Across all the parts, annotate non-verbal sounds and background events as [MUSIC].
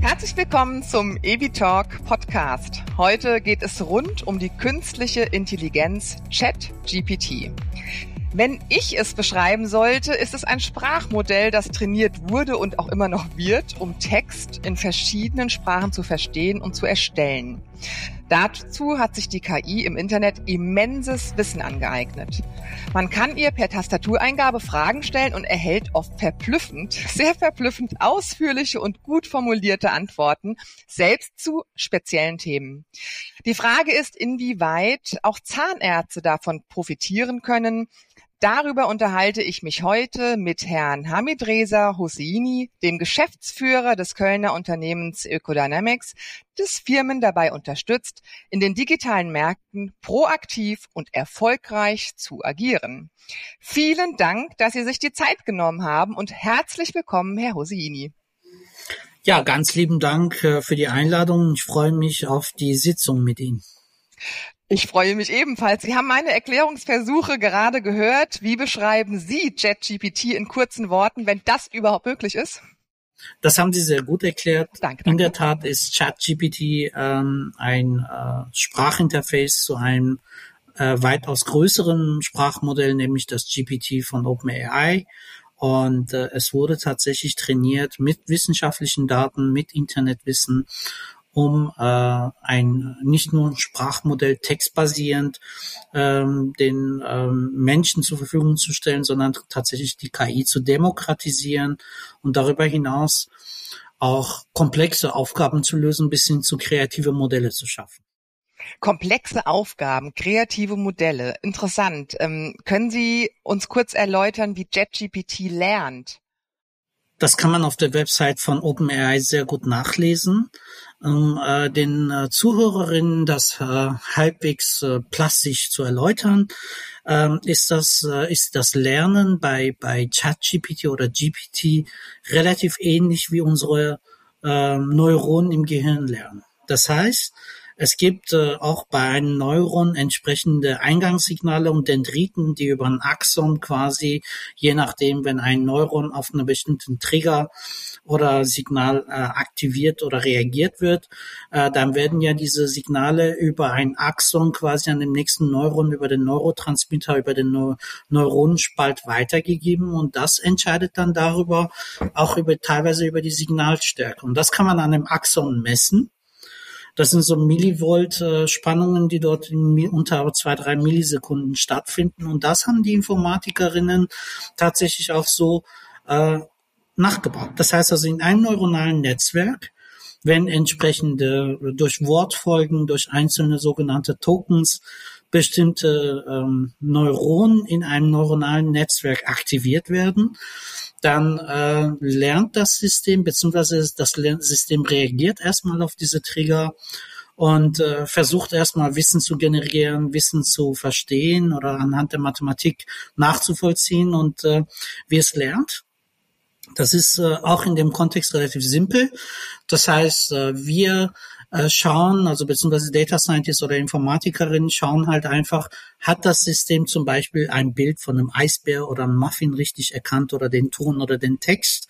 Herzlich willkommen zum Evi Talk Podcast. Heute geht es rund um die künstliche Intelligenz ChatGPT. Wenn ich es beschreiben sollte, ist es ein Sprachmodell, das trainiert wurde und auch immer noch wird, um Text in verschiedenen Sprachen zu verstehen und zu erstellen. Dazu hat sich die KI im Internet immenses Wissen angeeignet. Man kann ihr per Tastatureingabe Fragen stellen und erhält oft verblüffend, [LAUGHS] sehr verblüffend ausführliche und gut formulierte Antworten, selbst zu speziellen Themen. Die Frage ist, inwieweit auch Zahnärzte davon profitieren können, Darüber unterhalte ich mich heute mit Herrn Hamid Reza Hosseini, dem Geschäftsführer des Kölner Unternehmens Ökodynamics, das Firmen dabei unterstützt, in den digitalen Märkten proaktiv und erfolgreich zu agieren. Vielen Dank, dass Sie sich die Zeit genommen haben und herzlich willkommen, Herr Hosseini. Ja, ganz lieben Dank äh, für die Einladung. Ich freue mich auf die Sitzung mit Ihnen. Ich freue mich ebenfalls. Sie haben meine Erklärungsversuche gerade gehört. Wie beschreiben Sie ChatGPT in kurzen Worten, wenn das überhaupt möglich ist? Das haben Sie sehr gut erklärt. Danke, danke. In der Tat ist ChatGPT ähm, ein äh, Sprachinterface zu einem äh, weitaus größeren Sprachmodell, nämlich das GPT von OpenAI. Und äh, es wurde tatsächlich trainiert mit wissenschaftlichen Daten, mit Internetwissen um äh, ein nicht nur ein Sprachmodell textbasierend ähm, den ähm, Menschen zur Verfügung zu stellen, sondern tatsächlich die KI zu demokratisieren und darüber hinaus auch komplexe Aufgaben zu lösen, bis hin zu kreative Modelle zu schaffen. Komplexe Aufgaben, kreative Modelle. Interessant. Ähm, können Sie uns kurz erläutern, wie JetGPT lernt? Das kann man auf der Website von OpenAI sehr gut nachlesen. Um äh, den äh, Zuhörerinnen das äh, halbwegs äh, plastisch zu erläutern, ähm, ist das äh, ist das Lernen bei bei ChatGPT oder GPT relativ ähnlich wie unsere äh, Neuronen im Gehirn lernen. Das heißt, es gibt äh, auch bei einem Neuron entsprechende Eingangssignale und Dendriten, die über ein Axon quasi, je nachdem, wenn ein Neuron auf einen bestimmten Trigger oder Signal äh, aktiviert oder reagiert wird, äh, dann werden ja diese Signale über ein Axon quasi an dem nächsten Neuron über den Neurotransmitter, über den Neu Neuronenspalt weitergegeben und das entscheidet dann darüber, auch über teilweise über die Signalstärke. Und das kann man an dem Axon messen. Das sind so Millivolt-Spannungen, die dort in, unter zwei, drei Millisekunden stattfinden. Und das haben die Informatikerinnen tatsächlich auch so äh, nachgebaut. Das heißt also in einem neuronalen Netzwerk wenn entsprechende durch Wortfolgen, durch einzelne sogenannte Tokens bestimmte ähm, Neuronen in einem neuronalen Netzwerk aktiviert werden, dann äh, lernt das System, beziehungsweise das System reagiert erstmal auf diese Trigger und äh, versucht erstmal Wissen zu generieren, Wissen zu verstehen oder anhand der Mathematik nachzuvollziehen und äh, wie es lernt. Das ist äh, auch in dem Kontext relativ simpel. Das heißt, äh, wir äh, schauen, also beziehungsweise Data Scientists oder Informatikerinnen schauen halt einfach, hat das System zum Beispiel ein Bild von einem Eisbär oder einem Muffin richtig erkannt oder den Ton oder den Text.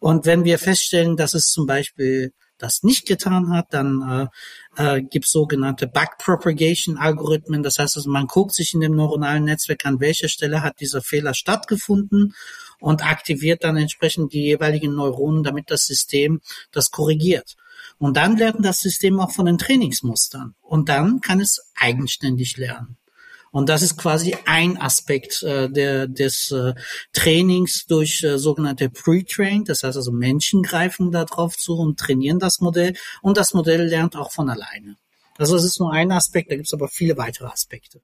Und wenn wir feststellen, dass es zum Beispiel das nicht getan hat, dann äh, äh, gibt sogenannte Backpropagation-Algorithmen. Das heißt also, man guckt sich in dem neuronalen Netzwerk an, welcher Stelle hat dieser Fehler stattgefunden und aktiviert dann entsprechend die jeweiligen Neuronen, damit das System das korrigiert. Und dann lernt das System auch von den Trainingsmustern. Und dann kann es eigenständig lernen. Und das ist quasi ein Aspekt äh, der, des äh, Trainings durch äh, sogenannte Pre-Train. Das heißt also Menschen greifen da drauf zu und trainieren das Modell. Und das Modell lernt auch von alleine. Also es ist nur ein Aspekt, da gibt es aber viele weitere Aspekte.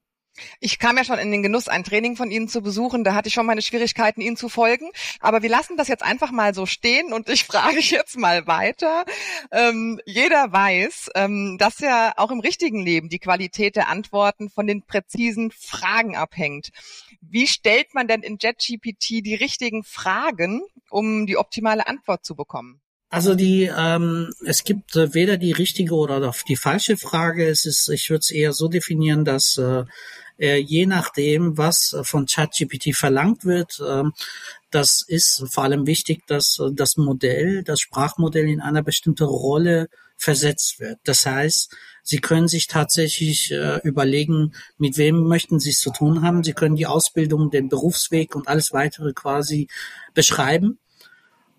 Ich kam ja schon in den Genuss, ein Training von Ihnen zu besuchen. Da hatte ich schon meine Schwierigkeiten, Ihnen zu folgen. Aber wir lassen das jetzt einfach mal so stehen und ich [LAUGHS] frage jetzt mal weiter. Ähm, jeder weiß, ähm, dass ja auch im richtigen Leben die Qualität der Antworten von den präzisen Fragen abhängt. Wie stellt man denn in JetGPT die richtigen Fragen, um die optimale Antwort zu bekommen? Also die, ähm, es gibt äh, weder die richtige oder die falsche Frage. Es ist, ich würde es eher so definieren, dass äh, äh, je nachdem, was von ChatGPT verlangt wird, äh, das ist vor allem wichtig, dass äh, das Modell, das Sprachmodell in eine bestimmte Rolle versetzt wird. Das heißt, Sie können sich tatsächlich äh, überlegen, mit wem möchten Sie es zu tun haben. Sie können die Ausbildung, den Berufsweg und alles weitere quasi beschreiben.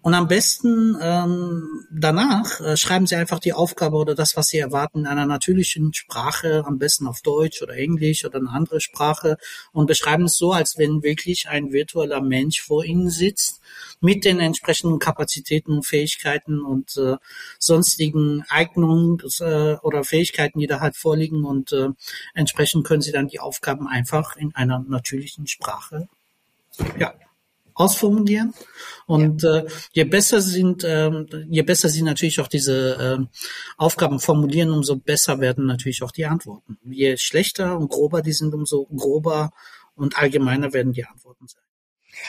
Und am besten ähm, danach äh, schreiben Sie einfach die Aufgabe oder das, was Sie erwarten, in einer natürlichen Sprache, am besten auf Deutsch oder Englisch oder eine andere Sprache und beschreiben es so, als wenn wirklich ein virtueller Mensch vor Ihnen sitzt mit den entsprechenden Kapazitäten Fähigkeiten und äh, sonstigen Eignungen äh, oder Fähigkeiten, die da halt vorliegen und äh, entsprechend können Sie dann die Aufgaben einfach in einer natürlichen Sprache ja, ausformulieren. Und ja. äh, je besser sind, ähm, je besser sie natürlich auch diese äh, Aufgaben formulieren, umso besser werden natürlich auch die Antworten. Je schlechter und grober die sind, umso grober und allgemeiner werden die Antworten sein.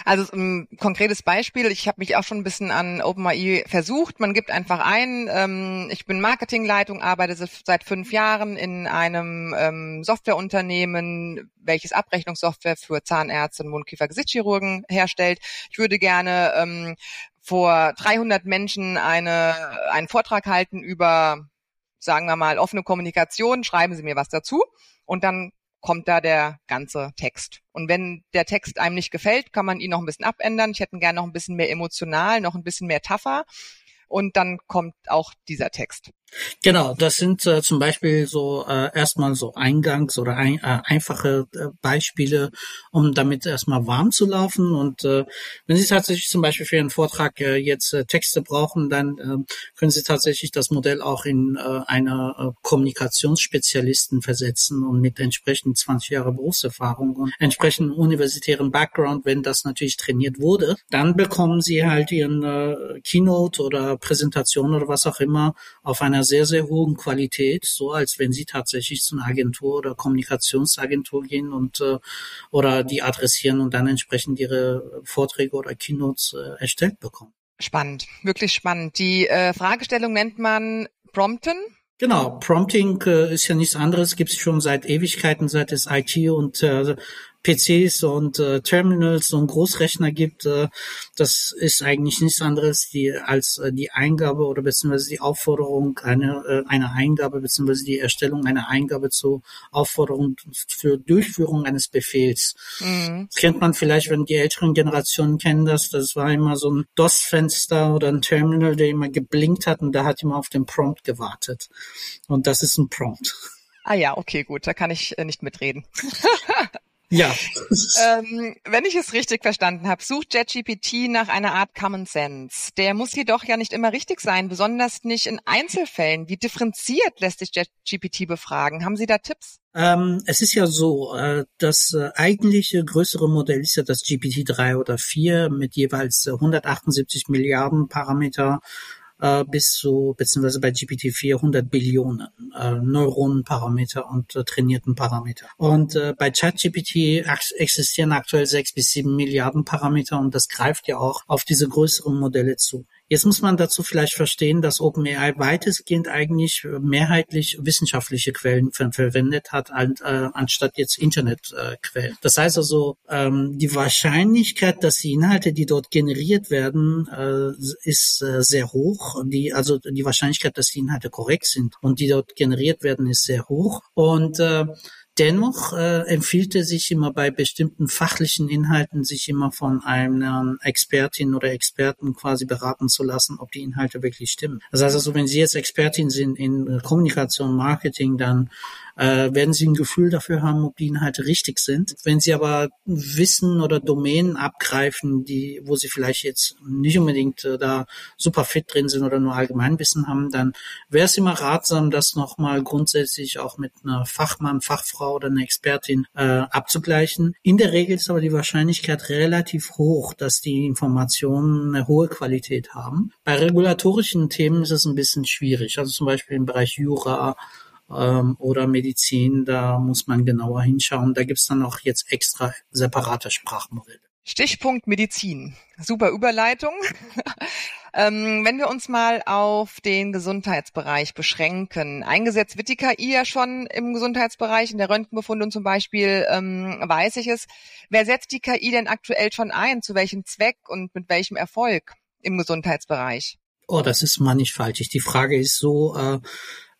Also ein konkretes Beispiel, ich habe mich auch schon ein bisschen an OpenAI versucht. Man gibt einfach ein, ähm, ich bin Marketingleitung, arbeite seit fünf Jahren in einem ähm, Softwareunternehmen, welches Abrechnungssoftware für Zahnärzte und Mundkiefer-Gesichtschirurgen herstellt. Ich würde gerne ähm, vor 300 Menschen eine, einen Vortrag halten über, sagen wir mal, offene Kommunikation. Schreiben Sie mir was dazu. Und dann kommt da der ganze Text. Und wenn der Text einem nicht gefällt, kann man ihn noch ein bisschen abändern. Ich hätte ihn gerne noch ein bisschen mehr emotional, noch ein bisschen mehr tougher. Und dann kommt auch dieser Text. Genau, das sind äh, zum Beispiel so äh, erstmal so Eingangs- oder ein, äh, einfache äh, Beispiele, um damit erstmal warm zu laufen. Und äh, wenn Sie tatsächlich zum Beispiel für Ihren Vortrag äh, jetzt äh, Texte brauchen, dann äh, können Sie tatsächlich das Modell auch in äh, einer äh, Kommunikationsspezialisten versetzen und mit entsprechend 20 Jahre Berufserfahrung und entsprechend universitären Background, wenn das natürlich trainiert wurde, dann bekommen Sie halt Ihren äh, Keynote oder Präsentation oder was auch immer auf einer einer sehr, sehr hohen Qualität, so als wenn sie tatsächlich zu einer Agentur oder Kommunikationsagentur gehen und äh, oder die adressieren und dann entsprechend ihre Vorträge oder Keynotes äh, erstellt bekommen. Spannend, wirklich spannend. Die äh, Fragestellung nennt man Prompten. Genau, Prompting äh, ist ja nichts anderes, gibt es schon seit Ewigkeiten, seit es IT und äh, PCs und äh, Terminals und Großrechner gibt, äh, das ist eigentlich nichts anderes die, als äh, die Eingabe oder beziehungsweise die Aufforderung einer äh, einer Eingabe beziehungsweise die Erstellung einer Eingabe zur Aufforderung für Durchführung eines Befehls. Mhm. Das kennt man vielleicht, wenn die älteren Generationen kennen das, das war immer so ein DOS-Fenster oder ein Terminal, der immer geblinkt hat und da hat immer auf den Prompt gewartet. Und das ist ein Prompt. Ah ja, okay, gut, da kann ich äh, nicht mitreden. [LAUGHS] Ja. ähm, wenn ich es richtig verstanden habe, sucht JetGPT nach einer Art Common Sense. Der muss jedoch ja nicht immer richtig sein, besonders nicht in Einzelfällen. Wie differenziert lässt sich JetGPT befragen? Haben Sie da Tipps? Ähm, es ist ja so, äh, das äh, eigentliche größere Modell ist ja das GPT-3 oder 4 mit jeweils 178 Milliarden Parameter äh, bis zu, beziehungsweise bei GPT-4 100 Billionen äh, Neuronenparameter und äh, trainierten Parameter. Und äh, bei ChatGPT existieren aktuell sechs bis sieben Milliarden Parameter und das greift ja auch auf diese größeren Modelle zu. Jetzt muss man dazu vielleicht verstehen, dass OpenAI weitestgehend eigentlich mehrheitlich wissenschaftliche Quellen ver verwendet hat, an, äh, anstatt jetzt Internetquellen. Äh, das heißt also, ähm, die Wahrscheinlichkeit, dass die Inhalte, die dort generiert werden, äh, ist äh, sehr hoch. Die, also die Wahrscheinlichkeit, dass die Inhalte korrekt sind und die dort generiert werden, ist sehr hoch. Und äh, Dennoch äh, empfiehlt er sich immer bei bestimmten fachlichen Inhalten, sich immer von einer Expertin oder Experten quasi beraten zu lassen, ob die Inhalte wirklich stimmen. Das heißt also, wenn Sie jetzt Expertin sind in Kommunikation, Marketing, dann äh, werden Sie ein Gefühl dafür haben, ob die Inhalte richtig sind. Wenn Sie aber Wissen oder Domänen abgreifen, die, wo Sie vielleicht jetzt nicht unbedingt äh, da super fit drin sind oder nur Allgemeinwissen haben, dann wäre es immer ratsam, das nochmal grundsätzlich auch mit einer Fachmann, Fachfrau oder einer Expertin äh, abzugleichen. In der Regel ist aber die Wahrscheinlichkeit relativ hoch, dass die Informationen eine hohe Qualität haben. Bei regulatorischen Themen ist es ein bisschen schwierig. Also zum Beispiel im Bereich Jura ähm, oder Medizin, da muss man genauer hinschauen. Da gibt's dann auch jetzt extra separate Sprachmodelle. Stichpunkt Medizin. Super Überleitung. [LAUGHS] ähm, wenn wir uns mal auf den Gesundheitsbereich beschränken. Eingesetzt wird die KI ja schon im Gesundheitsbereich, in der Röntgenbefundung zum Beispiel, ähm, weiß ich es. Wer setzt die KI denn aktuell schon ein? Zu welchem Zweck und mit welchem Erfolg im Gesundheitsbereich? Oh, das ist mannigfaltig. Die Frage ist so, äh,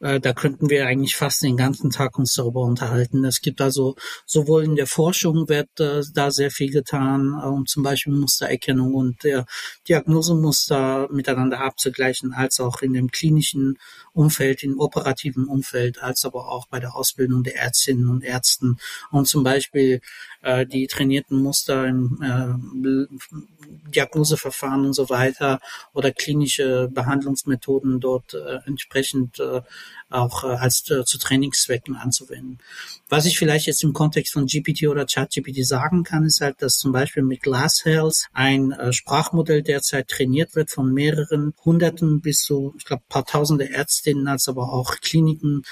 äh, da könnten wir eigentlich fast den ganzen Tag uns darüber unterhalten. Es gibt also sowohl in der Forschung wird äh, da sehr viel getan, äh, um zum Beispiel Mustererkennung und der Diagnosemuster miteinander abzugleichen, als auch in dem klinischen Umfeld, im operativen Umfeld, als aber auch bei der Ausbildung der Ärztinnen und Ärzten und zum Beispiel äh, die trainierten Muster im äh, Diagnoseverfahren und so weiter oder klinische Behandlungsmethoden dort äh, entsprechend äh, auch äh, als äh, zu Trainingszwecken anzuwenden. Was ich vielleicht jetzt im Kontext von GPT oder ChatGPT sagen kann, ist halt, dass zum Beispiel mit Glass Health ein äh, Sprachmodell derzeit trainiert wird von mehreren Hunderten bis zu, ich glaube, paar Tausende Ärztinnen, als aber auch Kliniken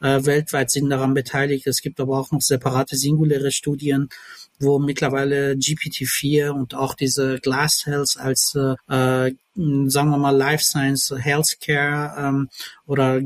äh, weltweit sind daran beteiligt. Es gibt aber auch noch separate singuläre Studien, wo mittlerweile GPT-4 und auch diese Glass Health als äh, sagen wir mal Life Science, Healthcare ähm, oder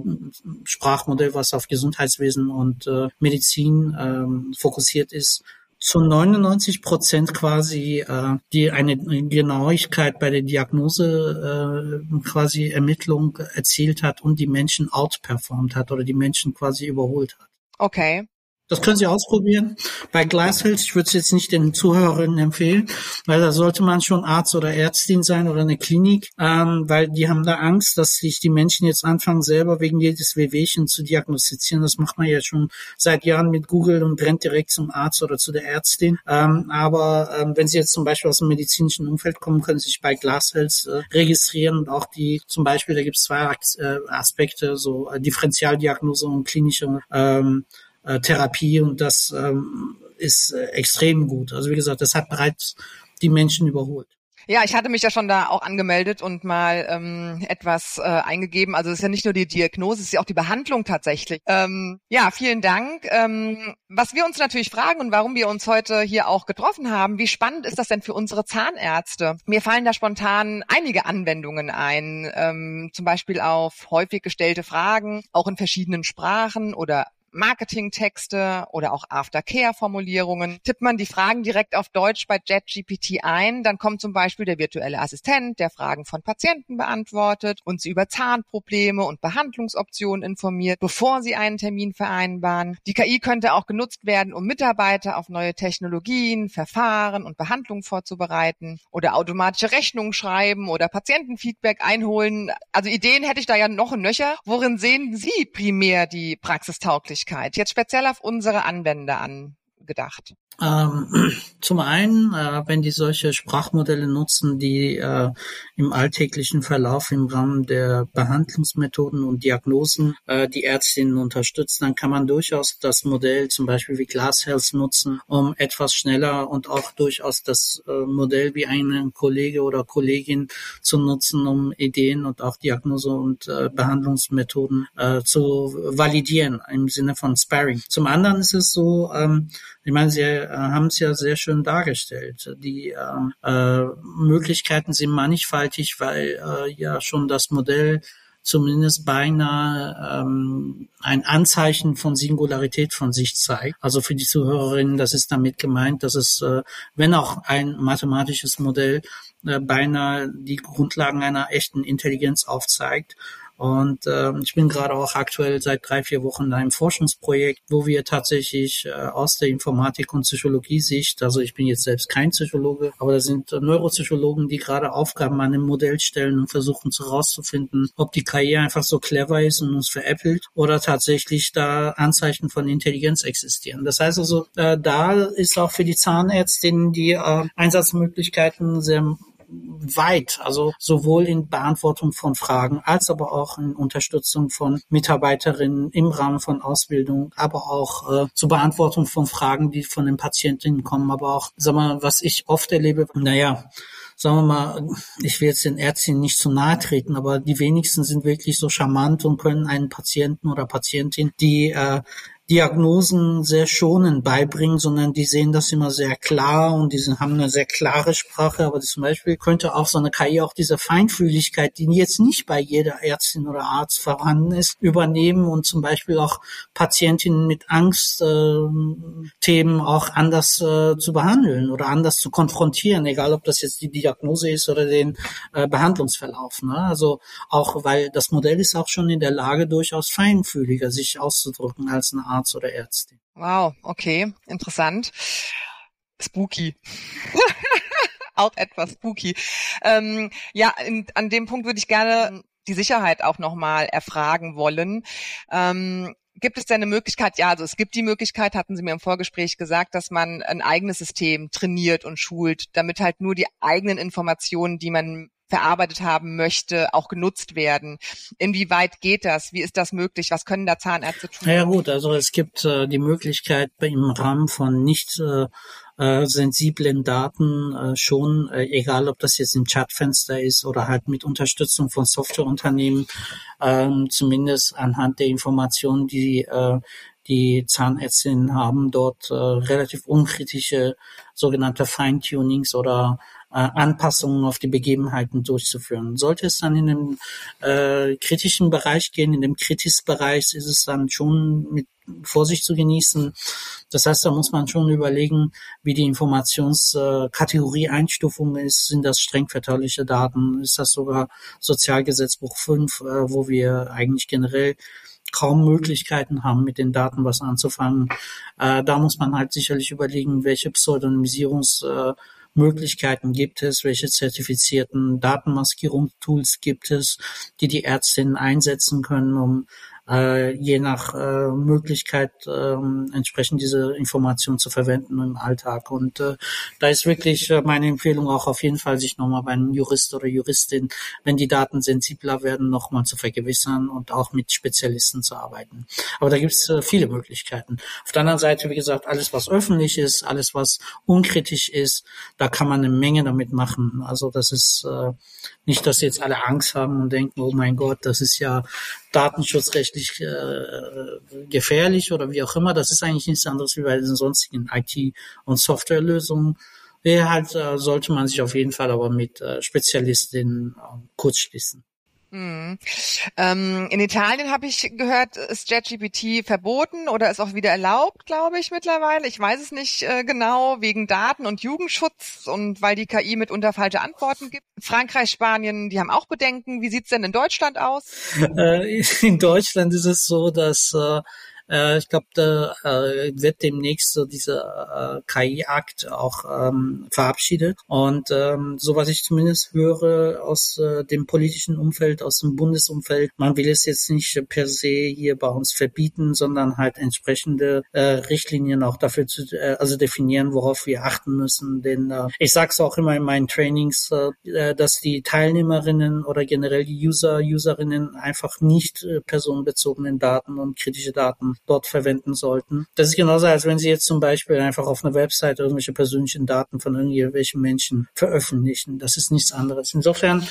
Sprachmodell, was auf Gesundheitswesen und äh, Medizin ähm, fokussiert ist, zu 99 Prozent quasi äh, die eine Genauigkeit bei der Diagnose äh, quasi Ermittlung erzielt hat und die Menschen outperformed hat oder die Menschen quasi überholt hat. Okay. Das können Sie ausprobieren. Bei Glasshill, ich würde es jetzt nicht den Zuhörerinnen empfehlen, weil da sollte man schon Arzt oder Ärztin sein oder eine Klinik, ähm, weil die haben da Angst, dass sich die Menschen jetzt anfangen, selber wegen jedes Wehwehchen zu diagnostizieren. Das macht man ja schon seit Jahren mit Google und rennt direkt zum Arzt oder zu der Ärztin. Ähm, aber ähm, wenn Sie jetzt zum Beispiel aus dem medizinischen Umfeld kommen, können Sie sich bei Glasshill äh, registrieren und auch die, zum Beispiel, da gibt es zwei äh, Aspekte, so äh, Differentialdiagnose und klinische ähm, äh, Therapie und das ähm, ist äh, extrem gut. Also wie gesagt, das hat bereits die Menschen überholt. Ja, ich hatte mich ja schon da auch angemeldet und mal ähm, etwas äh, eingegeben. Also es ist ja nicht nur die Diagnose, es ist ja auch die Behandlung tatsächlich. Ähm, ja, vielen Dank. Ähm, was wir uns natürlich fragen und warum wir uns heute hier auch getroffen haben, wie spannend ist das denn für unsere Zahnärzte? Mir fallen da spontan einige Anwendungen ein, ähm, zum Beispiel auf häufig gestellte Fragen, auch in verschiedenen Sprachen oder Marketingtexte oder auch Aftercare-Formulierungen. Tippt man die Fragen direkt auf Deutsch bei JetGPT ein, dann kommt zum Beispiel der virtuelle Assistent, der Fragen von Patienten beantwortet und sie über Zahnprobleme und Behandlungsoptionen informiert, bevor sie einen Termin vereinbaren. Die KI könnte auch genutzt werden, um Mitarbeiter auf neue Technologien, Verfahren und Behandlungen vorzubereiten oder automatische Rechnungen schreiben oder Patientenfeedback einholen. Also Ideen hätte ich da ja noch Nöcher. Worin sehen Sie primär die Praxistauglichkeit? Möglichkeit, jetzt speziell auf unsere Anwender angedacht? Ähm, [CLEARS THROAT] zum einen, äh, wenn die solche Sprachmodelle nutzen, die äh, im alltäglichen Verlauf im Rahmen der Behandlungsmethoden und Diagnosen äh, die Ärztinnen unterstützen, dann kann man durchaus das Modell zum Beispiel wie Glasshealth nutzen, um etwas schneller und auch durchaus das äh, Modell wie einen Kollege oder Kollegin zu nutzen, um Ideen und auch Diagnose und äh, Behandlungsmethoden äh, zu validieren im Sinne von Sparring. Zum anderen ist es so, ähm, ich meine, Sie äh, haben es ja sehr schön dargestellt. Die äh, äh, Möglichkeiten sind mannigfaltig, weil äh, ja schon das Modell zumindest beinahe ähm, ein Anzeichen von Singularität von sich zeigt. Also für die Zuhörerinnen, das ist damit gemeint, dass es, äh, wenn auch ein mathematisches Modell, äh, beinahe die Grundlagen einer echten Intelligenz aufzeigt und äh, ich bin gerade auch aktuell seit drei, vier Wochen in einem Forschungsprojekt, wo wir tatsächlich äh, aus der Informatik- und Psychologie-Sicht, also ich bin jetzt selbst kein Psychologe, aber da sind Neuropsychologen, die gerade Aufgaben an einem Modell stellen und versuchen herauszufinden, ob die KI einfach so clever ist und uns veräppelt oder tatsächlich da Anzeichen von Intelligenz existieren. Das heißt also, äh, da ist auch für die Zahnärztinnen die äh, Einsatzmöglichkeiten sehr weit, also sowohl in Beantwortung von Fragen als aber auch in Unterstützung von Mitarbeiterinnen im Rahmen von Ausbildung, aber auch äh, zur Beantwortung von Fragen, die von den Patientinnen kommen, aber auch, sag mal, was ich oft erlebe, naja, sagen wir mal, ich will jetzt den Ärzten nicht zu nahe treten, aber die wenigsten sind wirklich so charmant und können einen Patienten oder Patientin, die äh, Diagnosen sehr schonend beibringen, sondern die sehen das immer sehr klar und die haben eine sehr klare Sprache. Aber zum Beispiel könnte auch so eine KI auch diese Feinfühligkeit, die jetzt nicht bei jeder Ärztin oder Arzt vorhanden ist, übernehmen und zum Beispiel auch Patientinnen mit Angstthemen äh, auch anders äh, zu behandeln oder anders zu konfrontieren, egal ob das jetzt die Diagnose ist oder den äh, Behandlungsverlauf. Ne? Also auch, weil das Modell ist auch schon in der Lage, durchaus feinfühliger sich auszudrücken als ein Arzt oder Ärztin. Wow, okay, interessant. Spooky. [LAUGHS] auch etwas spooky. Ähm, ja, in, an dem Punkt würde ich gerne die Sicherheit auch nochmal erfragen wollen. Ähm, gibt es denn eine Möglichkeit? Ja, also es gibt die Möglichkeit, hatten Sie mir im Vorgespräch gesagt, dass man ein eigenes System trainiert und schult, damit halt nur die eigenen Informationen, die man verarbeitet haben möchte, auch genutzt werden. Inwieweit geht das? Wie ist das möglich? Was können da Zahnärzte tun? Ja gut, also es gibt äh, die Möglichkeit im Rahmen von nicht äh, äh, sensiblen Daten äh, schon, äh, egal ob das jetzt im Chatfenster ist oder halt mit Unterstützung von Softwareunternehmen, äh, zumindest anhand der Informationen, die äh, die Zahnärztinnen haben, dort äh, relativ unkritische sogenannte Feintunings oder Anpassungen auf die Begebenheiten durchzuführen. Sollte es dann in den äh, kritischen Bereich gehen, in dem Kritis-Bereich ist es dann schon mit Vorsicht zu genießen. Das heißt, da muss man schon überlegen, wie die Informationskategorie Einstufung ist. Sind das streng vertrauliche Daten? Ist das sogar Sozialgesetzbuch 5, äh, wo wir eigentlich generell kaum Möglichkeiten haben, mit den Daten was anzufangen. Äh, da muss man halt sicherlich überlegen, welche Pseudonymisierungs äh, Möglichkeiten gibt es, welche zertifizierten Datenmaskierungstools gibt es, die die Ärztinnen einsetzen können, um äh, je nach äh, Möglichkeit äh, entsprechend diese Information zu verwenden im Alltag. Und äh, da ist wirklich äh, meine Empfehlung auch auf jeden Fall, sich nochmal bei einem Jurist oder Juristin, wenn die Daten sensibler werden, nochmal zu vergewissern und auch mit Spezialisten zu arbeiten. Aber da gibt es äh, viele Möglichkeiten. Auf der anderen Seite, wie gesagt, alles, was öffentlich ist, alles, was unkritisch ist, da kann man eine Menge damit machen. Also das ist äh, nicht, dass jetzt alle Angst haben und denken, oh mein Gott, das ist ja datenschutzrechtlich äh, gefährlich oder wie auch immer. Das ist eigentlich nichts anderes wie bei den sonstigen IT- und Softwarelösungen. Ja, halt äh, sollte man sich auf jeden Fall aber mit äh, Spezialistinnen äh, kurz schließen. Mhm. Ähm, in Italien habe ich gehört, ist JetGPT verboten oder ist auch wieder erlaubt, glaube ich, mittlerweile. Ich weiß es nicht äh, genau, wegen Daten- und Jugendschutz und weil die KI mitunter falsche Antworten gibt. Frankreich, Spanien, die haben auch Bedenken. Wie sieht's denn in Deutschland aus? Äh, in Deutschland ist es so, dass äh, äh, ich glaube, da äh, wird demnächst so dieser äh, KI-Akt auch ähm, verabschiedet. Und ähm, so was ich zumindest höre aus äh, dem politischen Umfeld, aus dem Bundesumfeld, man will es jetzt nicht per se hier bei uns verbieten, sondern halt entsprechende äh, Richtlinien auch dafür zu, äh, also definieren, worauf wir achten müssen. Denn äh, ich sage es auch immer in meinen Trainings, äh, dass die Teilnehmerinnen oder generell die User, Userinnen einfach nicht äh, personenbezogenen Daten und kritische Daten dort verwenden sollten. Das ist genauso, als wenn Sie jetzt zum Beispiel einfach auf einer Website irgendwelche persönlichen Daten von irgendwelchen Menschen veröffentlichen. Das ist nichts anderes. Insofern,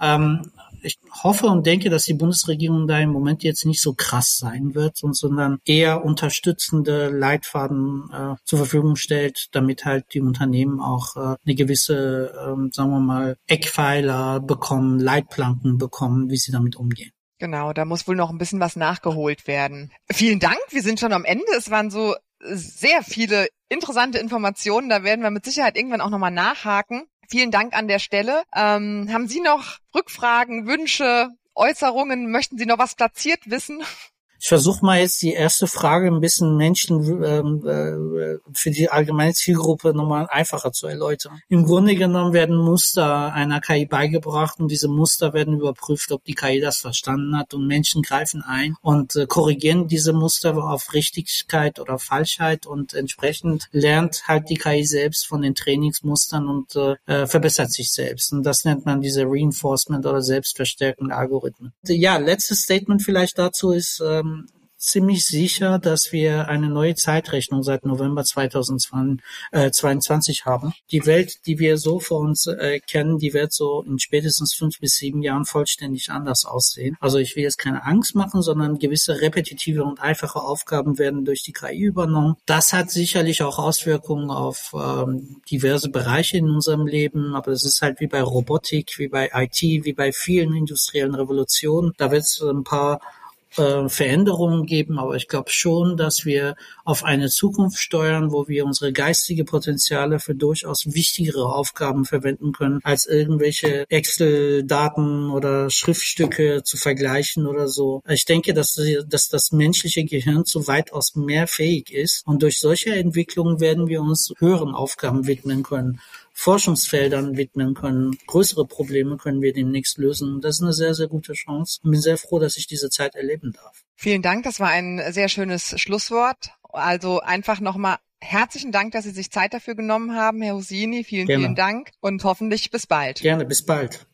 ähm, ich hoffe und denke, dass die Bundesregierung da im Moment jetzt nicht so krass sein wird, sondern eher unterstützende Leitfaden äh, zur Verfügung stellt, damit halt die Unternehmen auch äh, eine gewisse, äh, sagen wir mal, Eckpfeiler bekommen, Leitplanken bekommen, wie sie damit umgehen. Genau, da muss wohl noch ein bisschen was nachgeholt werden. Vielen Dank, wir sind schon am Ende. Es waren so sehr viele interessante Informationen. Da werden wir mit Sicherheit irgendwann auch nochmal nachhaken. Vielen Dank an der Stelle. Ähm, haben Sie noch Rückfragen, Wünsche, Äußerungen? Möchten Sie noch was platziert wissen? Ich versuche mal jetzt die erste Frage ein bisschen Menschen ähm, äh, für die allgemeine Zielgruppe nochmal einfacher zu erläutern. Im Grunde genommen werden Muster einer KI beigebracht und diese Muster werden überprüft, ob die KI das verstanden hat und Menschen greifen ein und äh, korrigieren diese Muster auf Richtigkeit oder Falschheit und entsprechend lernt halt die KI selbst von den Trainingsmustern und äh, äh, verbessert sich selbst. Und das nennt man diese Reinforcement oder selbstverstärkende Algorithmen. Ja, letztes Statement vielleicht dazu ist, äh, ähm, ziemlich sicher, dass wir eine neue Zeitrechnung seit November 2022 haben. Die Welt, die wir so vor uns äh, kennen, die wird so in spätestens fünf bis sieben Jahren vollständig anders aussehen. Also ich will jetzt keine Angst machen, sondern gewisse repetitive und einfache Aufgaben werden durch die KI übernommen. Das hat sicherlich auch Auswirkungen auf ähm, diverse Bereiche in unserem Leben, aber es ist halt wie bei Robotik, wie bei IT, wie bei vielen industriellen Revolutionen. Da wird es ein paar äh, Veränderungen geben, aber ich glaube schon, dass wir auf eine Zukunft steuern, wo wir unsere geistige Potenziale für durchaus wichtigere Aufgaben verwenden können, als irgendwelche Excel-Daten oder Schriftstücke zu vergleichen oder so. Ich denke, dass, dass das menschliche Gehirn zu weitaus mehr fähig ist und durch solche Entwicklungen werden wir uns höheren Aufgaben widmen können. Forschungsfeldern widmen können. Größere Probleme können wir demnächst lösen. Das ist eine sehr, sehr gute Chance. Ich bin sehr froh, dass ich diese Zeit erleben darf. Vielen Dank. Das war ein sehr schönes Schlusswort. Also einfach nochmal herzlichen Dank, dass Sie sich Zeit dafür genommen haben, Herr Husini. Vielen, Gerne. vielen Dank und hoffentlich bis bald. Gerne, bis bald.